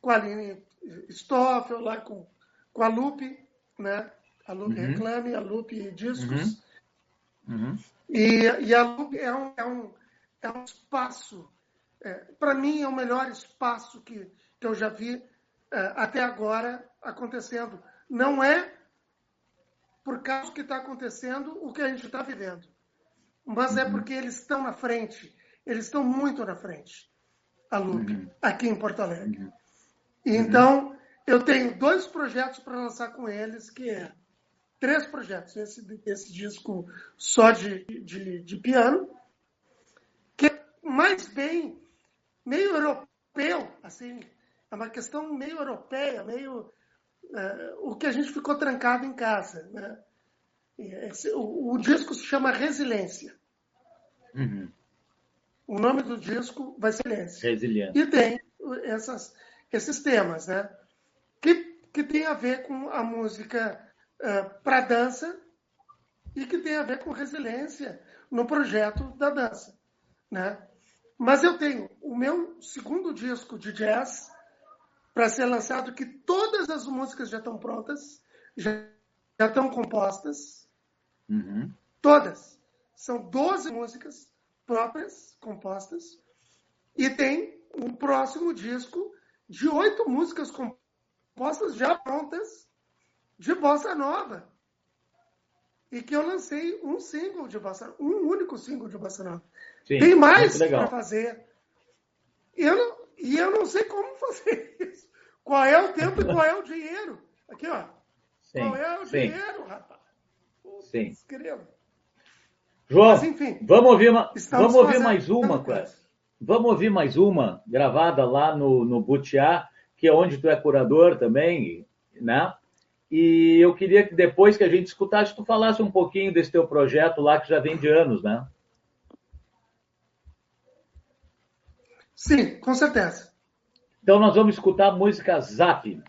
Speaker 2: com a Aline Stoffel, lá com, com a Lupe, né? A Lupe uhum. Reclame, a Lupe Discos. Uhum. Uhum. E, e a Lupe é um, é um, é um espaço é, para mim, é o melhor espaço que, que eu já vi é, até agora acontecendo. Não é por causa que está acontecendo o que a gente está vivendo, mas é uhum. porque eles estão na frente. Eles estão muito na frente, a LUP, uhum. aqui em Porto Alegre. Uhum. E, então, eu tenho dois projetos para lançar com eles, que é três projetos. Esse, esse disco só de, de, de piano, que é mais bem meio europeu, assim, é uma questão meio europeia, meio é, o que a gente ficou trancado em casa, né? O, o, disco se chama Resiliência. Uhum. O nome do disco vai ser Resiliência.
Speaker 1: Resiliência.
Speaker 2: E tem essas, esses temas, né? Que, que tem a ver com a música uh, para dança e que tem a ver com resiliência no projeto da dança, né? Mas eu tenho o meu segundo disco de jazz para ser lançado, que todas as músicas já estão prontas, já, já estão compostas. Uhum. Todas. São 12 músicas próprias, compostas. E tem um próximo disco de oito músicas compostas já prontas de bossa nova. E que eu lancei um single de bossa um único single de bossa nova. Sim, Tem mais para fazer. Eu não, e eu não sei como fazer isso. Qual é o tempo e qual é o dinheiro? Aqui, ó. Sim, qual é o sim. dinheiro, rapaz?
Speaker 1: Sim. João, Mas, enfim, vamos ouvir, uma, vamos ouvir mais uma, Vamos ouvir mais uma, gravada lá no, no Butiá, que é onde tu é curador também, né? E eu queria que depois que a gente escutasse, tu falasse um pouquinho desse teu projeto lá, que já vem de anos, né?
Speaker 2: Sim, com certeza.
Speaker 1: Então nós vamos escutar a música Zap.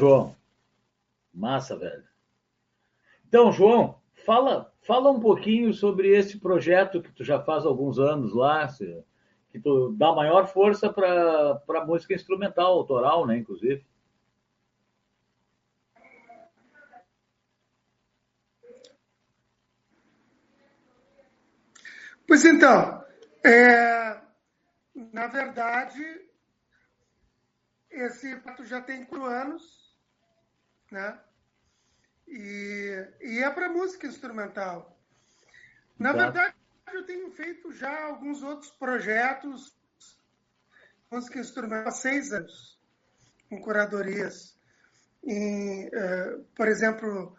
Speaker 1: João. Massa, velho. Então, João, fala, fala um pouquinho sobre esse projeto que tu já faz alguns anos lá, que tu dá maior força para a música instrumental, autoral, né, inclusive.
Speaker 2: Pois então, é, na verdade, esse pato já tem quatro anos, né? E, e é para música instrumental. Na verdade, eu tenho feito já alguns outros projetos música instrumental há seis anos, com curadorias. E, uh, por exemplo,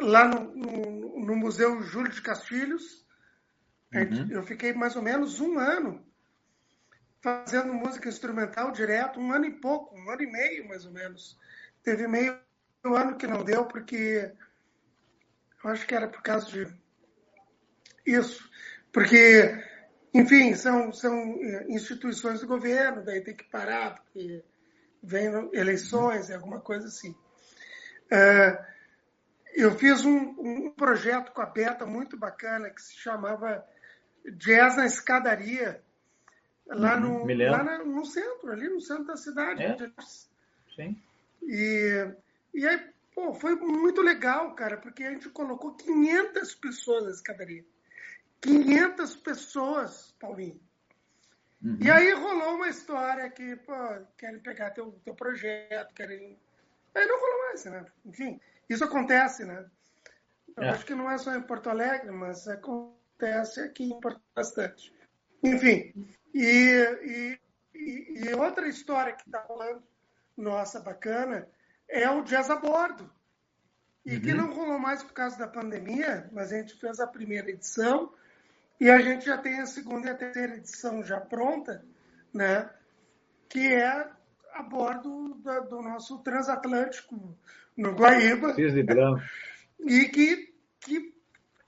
Speaker 2: lá no, no, no, Museu Júlio de Castilhos, uhum. eu fiquei mais ou menos um ano fazendo música instrumental direto, um ano e pouco, um ano e meio mais ou menos. Teve meio ano que não deu, porque eu acho que era por causa de isso. Porque, enfim, são, são eh, instituições do governo, daí tem que parar, porque vem eleições alguma coisa assim. Uh, eu fiz um, um, projeto com a Beta muito bacana que se chamava Jazz na Escadaria, lá, uhum, no, lá no centro, ali no centro da cidade.
Speaker 1: É. Sim.
Speaker 2: E, e aí, pô, foi muito legal, cara, porque a gente colocou 500 pessoas na escadaria. 500 pessoas, Paulinho. Uhum. E aí rolou uma história que, pô, querem pegar teu, teu projeto, querem. Aí não rolou mais, né? Enfim, isso acontece, né? Eu é. acho que não é só em Porto Alegre, mas acontece aqui bastante. Enfim, e, e, e outra história que está rolando, nossa, bacana, é o Jazz a Bordo. E uhum. que não rolou mais por causa da pandemia, mas a gente fez a primeira edição e a gente já tem a segunda e a terceira edição já pronta, né? Que é a bordo da, do nosso transatlântico no Guaíba.
Speaker 1: Cisne branco.
Speaker 2: E que, que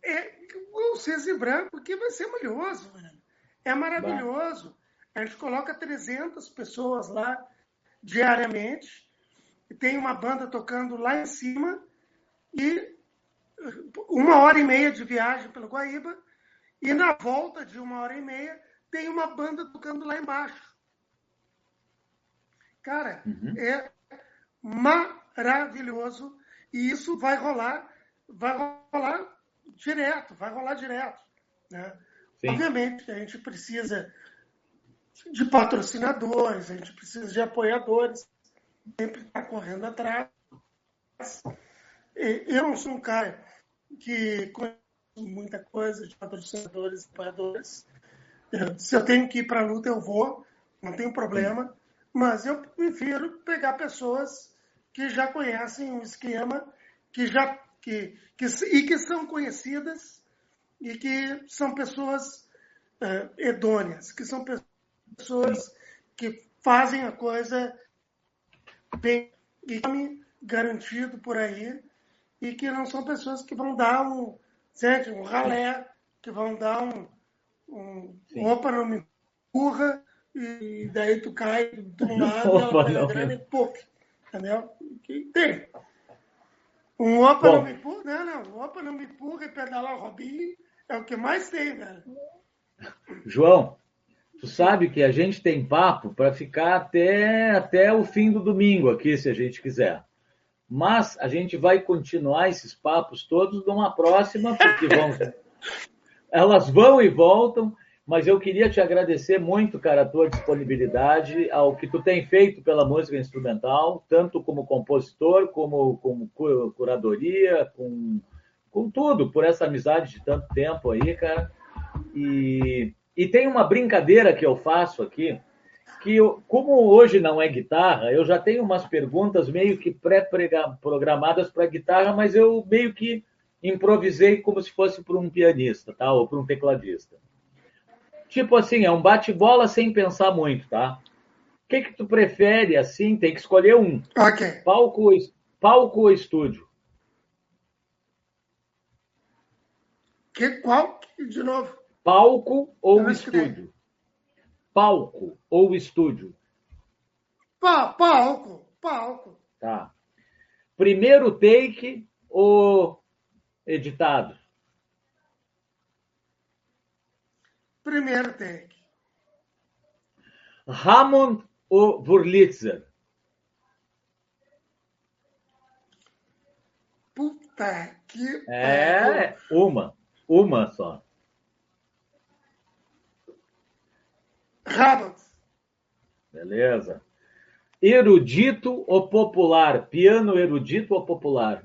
Speaker 2: é o cisne branco que vai ser maravilhoso, velho. É maravilhoso. A gente coloca 300 pessoas lá diariamente, tem uma banda tocando lá em cima, e uma hora e meia de viagem pelo Guaíba, e na volta de uma hora e meia tem uma banda tocando lá embaixo. Cara, uhum. é maravilhoso. E isso vai rolar, vai rolar direto, vai rolar direto. Né? Obviamente a gente precisa de patrocinadores, a gente precisa de apoiadores, sempre está correndo atrás. Eu não sou um cara que conhece muita coisa de patrocinadores e apoiadores. Se eu tenho que ir para a luta, eu vou, não tem problema. Mas eu prefiro pegar pessoas que já conhecem o esquema, que já que, que, e que são conhecidas e que são pessoas uh, que são pessoas que fazem a coisa bem garantido por aí e que não são pessoas que vão dar um, certo, um ralé, que vão dar um, um opa, não me empurra, e daí tu cai do lado, opa, não, grana e puf, entendeu? Que tem. Um opa Bom. não me empurra, não, não, opa não me empurra e pedala o Robinho é o que mais tem, velho.
Speaker 1: João, tu sabe que a gente tem papo para ficar até, até o fim do domingo aqui, se a gente quiser. Mas a gente vai continuar esses papos todos numa próxima, porque vão, elas vão e voltam. Mas eu queria te agradecer muito, cara, a tua disponibilidade ao que tu tem feito pela música instrumental, tanto como compositor, como, como curadoria, com, com tudo, por essa amizade de tanto tempo aí, cara. E e tem uma brincadeira que eu faço aqui, que eu, como hoje não é guitarra, eu já tenho umas perguntas meio que pré-programadas para guitarra, mas eu meio que improvisei como se fosse para um pianista, tá? Ou para um tecladista. Tipo assim, é um bate-bola sem pensar muito, tá? O que que tu prefere assim? Tem que escolher um.
Speaker 2: Ok.
Speaker 1: Palco, palco ou estúdio?
Speaker 2: Que qual? De novo.
Speaker 1: Palco ou estúdio? Palco ou estúdio?
Speaker 2: Pa palco. Palco.
Speaker 1: Tá. Primeiro take ou editado?
Speaker 2: Primeiro take.
Speaker 1: Hammond ou Wurlitzer?
Speaker 2: Puta que
Speaker 1: É, uma. Uma só.
Speaker 2: Hammond.
Speaker 1: Beleza. Erudito ou popular? Piano erudito ou popular?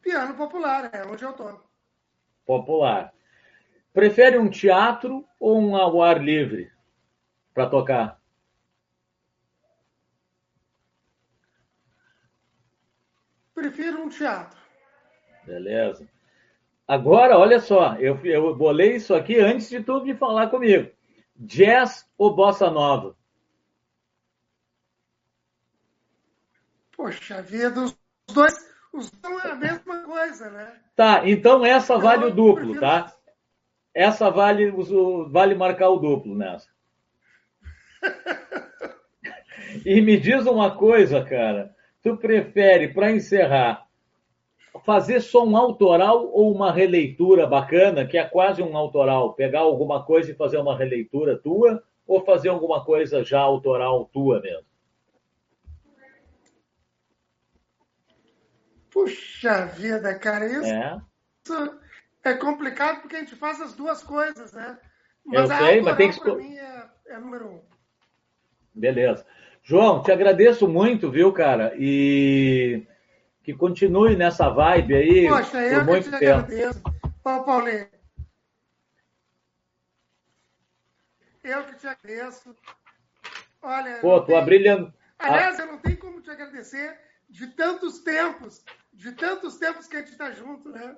Speaker 2: Piano popular, é onde eu tô.
Speaker 1: Popular. Prefere um teatro ou um ao ar livre para tocar?
Speaker 2: Prefiro um teatro.
Speaker 1: Beleza. Agora, olha só, eu, eu bolei isso aqui antes de tudo de falar comigo. Jazz ou bossa nova?
Speaker 2: Poxa vida, os dois, os dois é a mesma coisa, né?
Speaker 1: Tá, então essa vale
Speaker 2: Eu
Speaker 1: o duplo,
Speaker 2: prefiro-
Speaker 1: tá? Essa vale, vale marcar o duplo nessa. E me diz uma coisa, cara. Tu prefere, para encerrar, fazer som autoral ou uma releitura bacana, que é quase um autoral? Pegar alguma coisa e fazer uma releitura tua, ou fazer alguma coisa já autoral tua mesmo?
Speaker 2: Puxa vida, cara, isso
Speaker 1: É.
Speaker 2: é complicado porque a gente faz as duas coisas, né?
Speaker 1: Eu
Speaker 2: a
Speaker 1: sei, mas tem que
Speaker 2: pra mim é, é número um.
Speaker 1: Beleza. João, te agradeço muito, viu, cara? E que continue nessa vibe aí
Speaker 2: Poxa,
Speaker 1: por
Speaker 2: eu que
Speaker 1: muito
Speaker 2: te
Speaker 1: tempo.
Speaker 2: agradeço. Paulinho. Eu que te agradeço. Olha,
Speaker 1: Pô, tu
Speaker 2: tem-
Speaker 1: abrilhando.
Speaker 2: aliás, eu não tenho como te agradecer de tantos tempos, de tantos tempos que a gente está junto, né?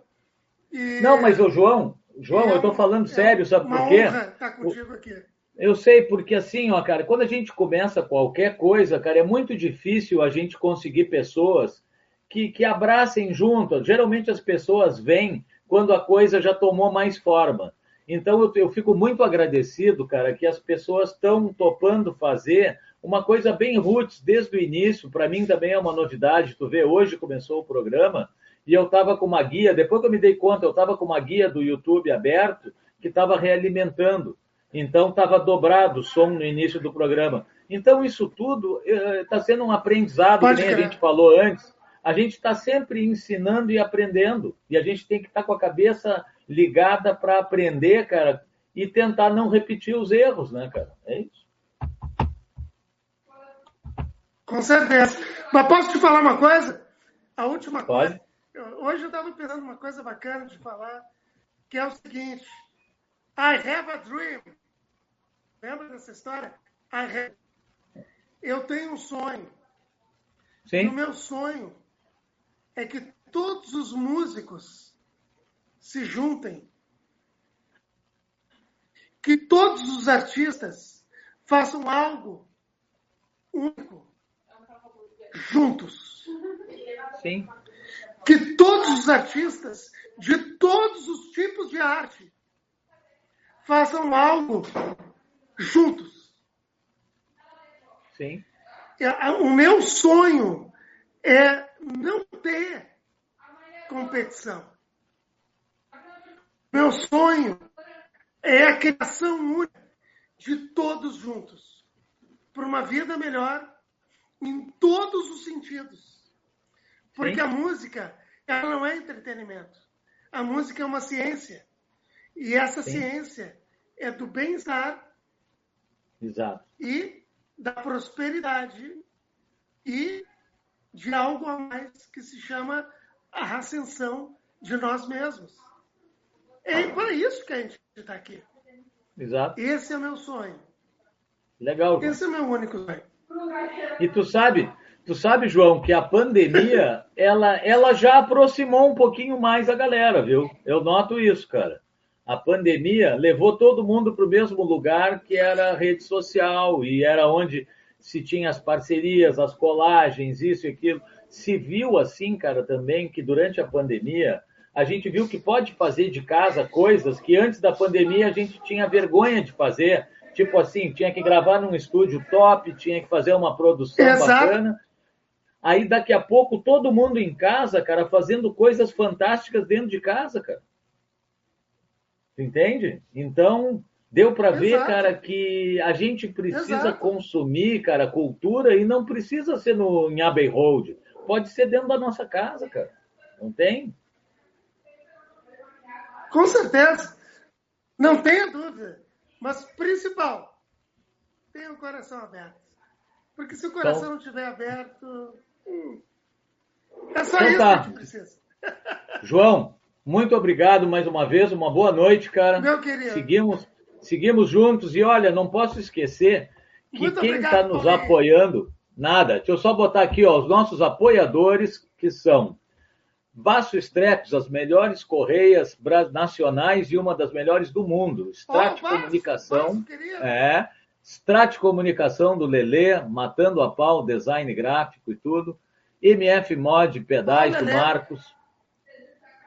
Speaker 2: E
Speaker 1: Não, mas o João, João,
Speaker 2: é
Speaker 1: eu tô
Speaker 2: um-
Speaker 1: falando
Speaker 2: é
Speaker 1: sério, sabe por quê?
Speaker 2: honra estar contigo aqui.
Speaker 1: Eu sei, porque assim, ó, cara, quando a gente começa qualquer coisa, cara, é muito difícil a gente conseguir pessoas que, que abracem junto. Geralmente as pessoas vêm quando a coisa já tomou mais forma. Então eu, eu fico muito agradecido, cara, que as pessoas estão topando fazer uma coisa bem roots desde o início. Para mim também é uma novidade. Tu vê, hoje começou o programa e eu estava com uma guia. Depois que eu me dei conta, eu estava com uma guia do YouTube aberto que estava realimentando. Então estava dobrado o som no início do programa. Então isso tudo está sendo um aprendizado,
Speaker 2: Pode
Speaker 1: que nem a gente falou antes. A gente está sempre ensinando e aprendendo. E a gente tem que estar com a cabeça ligada para aprender, cara, e tentar não repetir os erros, né, cara? É isso.
Speaker 2: Com certeza. Mas posso te falar uma coisa? A última
Speaker 1: Pode.
Speaker 2: coisa. Hoje eu estava pensando uma coisa bacana de falar, que é o seguinte. I have a dream. Lembra dessa história? I have... Eu tenho um sonho. E o
Speaker 1: Sim?
Speaker 2: meu sonho é que todos os músicos se juntem. Que todos os artistas façam algo único juntos.
Speaker 1: Sim.
Speaker 2: Que todos os artistas de todos os tipos de arte façam algo juntos.
Speaker 1: Sim.
Speaker 2: É, O meu sonho é não ter competição. Meu sonho é a criação única de todos juntos para uma vida melhor em todos os sentidos. Porque
Speaker 1: Sim.
Speaker 2: a música, ela não é entretenimento. A música é uma ciência. E essa
Speaker 1: Sim.
Speaker 2: ciência é do bem-estar e da prosperidade e de algo a mais que se chama a ascensão de nós mesmos. É para isso que a gente está aqui.
Speaker 1: Exato.
Speaker 2: Esse é o meu sonho.
Speaker 1: Legal. João.
Speaker 2: Esse é o meu único sonho.
Speaker 1: E tu sabe, tu sabe, João, que a pandemia, ela, ela já aproximou um pouquinho mais a galera, viu? Eu noto isso, cara. A pandemia levou todo mundo para o mesmo lugar que era a rede social e era onde se tinha as parcerias, as colagens, isso e aquilo. Se viu assim, cara, também que durante a pandemia a gente viu que pode fazer de casa coisas que antes da pandemia a gente tinha vergonha de fazer, Tipo assim, tinha que gravar num estúdio top, tinha que fazer uma produção
Speaker 2: Exato.
Speaker 1: bacana. Aí daqui a pouco todo mundo em casa, cara, fazendo coisas fantásticas dentro de casa, cara. Entende? Então, deu para ver, cara, que a gente precisa
Speaker 2: Exato.
Speaker 1: consumir, cara, cultura e não precisa ser no em Abbey Road. Pode ser dentro da nossa casa, cara. Não tem?
Speaker 2: Com certeza. Não tenha dúvida. Mas principal, tenha o coração aberto. Porque se o coração
Speaker 1: Então-
Speaker 2: não estiver aberto. hum, é só
Speaker 1: Então
Speaker 2: isso
Speaker 1: tá.
Speaker 2: que a gente precisa.
Speaker 1: João, muito obrigado mais uma vez, uma boa noite, cara.
Speaker 2: Meu querido.
Speaker 1: Seguimos, seguimos juntos e olha, não posso esquecer que
Speaker 2: Muito
Speaker 1: quem está nos
Speaker 2: Paulinho.
Speaker 1: apoiando, nada. Deixa eu só botar aqui, ó, os nossos apoiadores que são Baço Streps, as melhores correias nacionais e uma das melhores do mundo. Strat
Speaker 2: Vasco,
Speaker 1: Comunicação, é. Strat Comunicação do Lelê, Matando a Pau, design gráfico e tudo. MF Mod, pedais
Speaker 2: Ó,
Speaker 1: do. Marcos.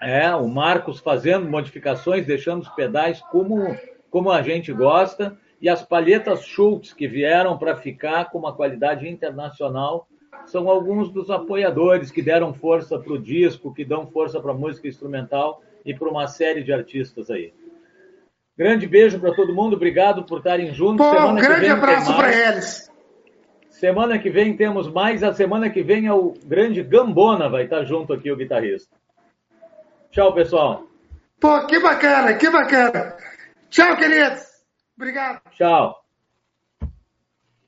Speaker 1: É, o Marcos fazendo modificações, deixando os pedais como, como a gente gosta. E as palhetas Schultz, que vieram para ficar com uma qualidade internacional, são alguns dos apoiadores que deram força para o disco, que dão força para a música instrumental e para uma série de artistas aí. Grande beijo para todo mundo, obrigado por estarem juntos.
Speaker 2: Pô, um
Speaker 1: Semana que
Speaker 2: grande abraço para eles.
Speaker 1: Semana que vem temos mais. A semana que vem é o grande Gambona, vai estar junto aqui o guitarrista. Tchau, pessoal.
Speaker 2: Pô, que bacana, que bacana. Tchau, queridos. Obrigado.
Speaker 1: Tchau.